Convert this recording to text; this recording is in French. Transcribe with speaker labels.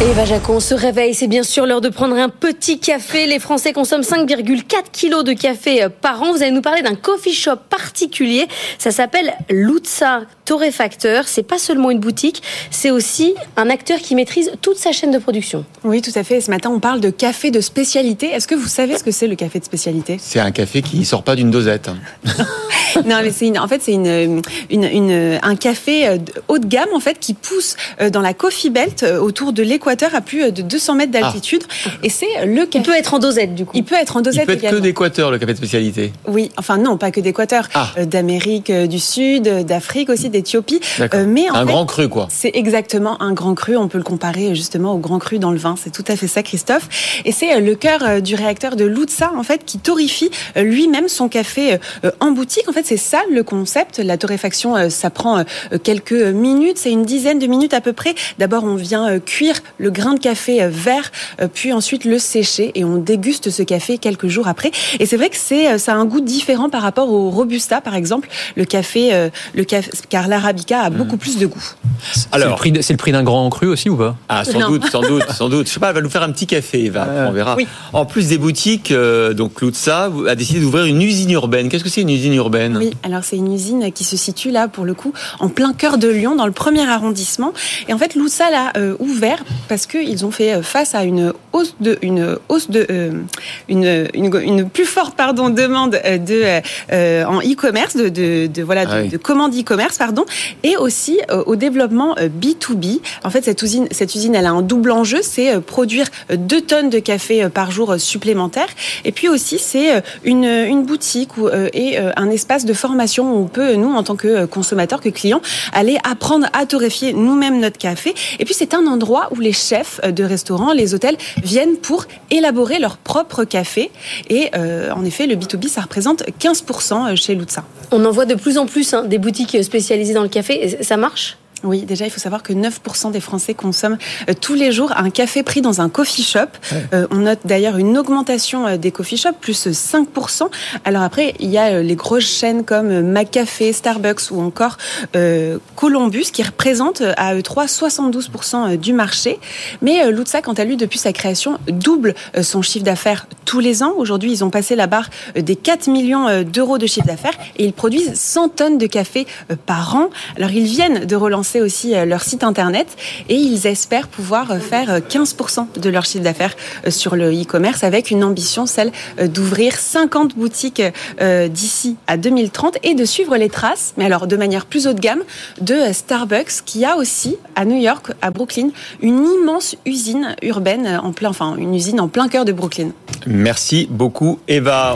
Speaker 1: Et Eva Jacon se réveille, c'est bien sûr l'heure de prendre un petit café. Les Français consomment 5,4 kilos de café euh, par an. Vous allez nous parler d'un coffee shop particulier. Ça s'appelle Lutza Torréfacteur. C'est pas seulement une boutique, c'est aussi un acteur qui maîtrise toute sa chaîne de production.
Speaker 2: Oui, tout à fait. Ce matin, on parle de café de spécialité. Est-ce que vous savez ce que c'est le café de spécialité?
Speaker 3: C'est un café qui sort pas d'une dosette.
Speaker 2: non, mais c'est une, en fait c'est une, une, une, un café euh, haut de gamme en fait qui pousse euh, dans la Coffee Belt autour de l'équateur à plus de 200 mètres d'altitude.
Speaker 1: Ah. Et c'est le café. Il peut être en dosette du coup.
Speaker 2: Il peut être en dosette
Speaker 3: Il peut être que d'équateur le café de spécialité.
Speaker 2: Oui, enfin non, pas que d'équateur.
Speaker 3: Ah.
Speaker 2: Euh, D'Amérique du Sud, d'Afrique aussi, d'Éthiopie.
Speaker 3: Euh, mais en un grand cru quoi.
Speaker 2: C'est exactement un grand cru. On peut le comparer justement au grand cru dans le vin. C'est tout à fait ça, Christophe. Et c'est euh, le cœur du réacteur de Lutza en fait qui torrifie lui-même son café en boutique. En fait, c'est ça le concept. La torréfaction, ça prend quelques minutes. C'est une dizaine de minutes à peu près. D'abord, on vient cuire le grain de café vert, puis ensuite le sécher et on déguste ce café quelques jours après. Et c'est vrai que c'est ça a un goût différent par rapport au robusta par exemple, le café le café car l'arabica a beaucoup plus de goût.
Speaker 4: Alors, c'est le prix, d'un grand cru aussi ou pas?
Speaker 3: Ah, sans doute, sans doute, sans doute. Je sais pas, elle va nous faire un petit café, Eva, on verra.
Speaker 2: Oui.
Speaker 3: En plus des boutiques, euh, donc Lutza a décidé d'ouvrir une usine urbaine. Qu'est-ce que c'est une usine urbaine?
Speaker 2: Oui, alors c'est une usine qui se situe là pour le coup en plein cœur de Lyon, dans le premier arrondissement. Et en fait, Lutza l'a euh, ouvert parce qu'ils ont fait face à une hausse de une hausse de euh, une, une, une, plus forte pardon demande de euh, en e-commerce de, de, de, voilà
Speaker 3: Ah
Speaker 2: de,
Speaker 3: oui.
Speaker 2: de commandes e-commerce pardon et aussi euh, au développement euh, B2B. En fait, cette usine cette usine elle a un double enjeu, c'est euh, produire euh, deux tonnes de café euh, par jour euh, supplémentaires et puis aussi c'est euh, une une boutique où, euh, et euh, un espace de formation où on peut nous en tant que euh, consommateurs que clients aller apprendre à torréfier nous-mêmes notre café et puis c'est un endroit où les chefs euh, de restaurants, les hôtels viennent pour élaborer leur propre café et euh, en effet le B2B ça représente 15% chez Lutza.
Speaker 1: On en voit de plus en plus hein, des boutiques spécialisées dans le café. Ça marche?
Speaker 2: Oui, déjà, il faut savoir que 9% des Français consomment euh, tous les jours un café pris dans un coffee shop. Euh, on note d'ailleurs une augmentation euh, des coffee shops, plus 5%. Alors après, il y a les grosses chaînes comme McCafé, Starbucks ou encore Columbus qui représentent à eux trois 72% du marché. Mais Lutza, quant à lui, depuis sa création, double son chiffre d'affaires tous les ans. Aujourd'hui, ils ont passé la barre des 4 millions d'euros de chiffre d'affaires et ils produisent 100 tonnes de café par an. Alors ils viennent de relancer aussi euh, leur site internet et ils espèrent pouvoir euh, faire euh, 15% de leur chiffre d'affaires euh, sur le e-commerce avec une ambition, celle euh, d'ouvrir 50 boutiques euh, d'ici à 2030 et de suivre les traces, mais alors de manière plus haut de gamme, de euh, Starbucks qui a aussi à New York, à Brooklyn, une immense usine urbaine euh, en plein, enfin une usine en plein cœur de Brooklyn.
Speaker 3: Merci beaucoup, Eva.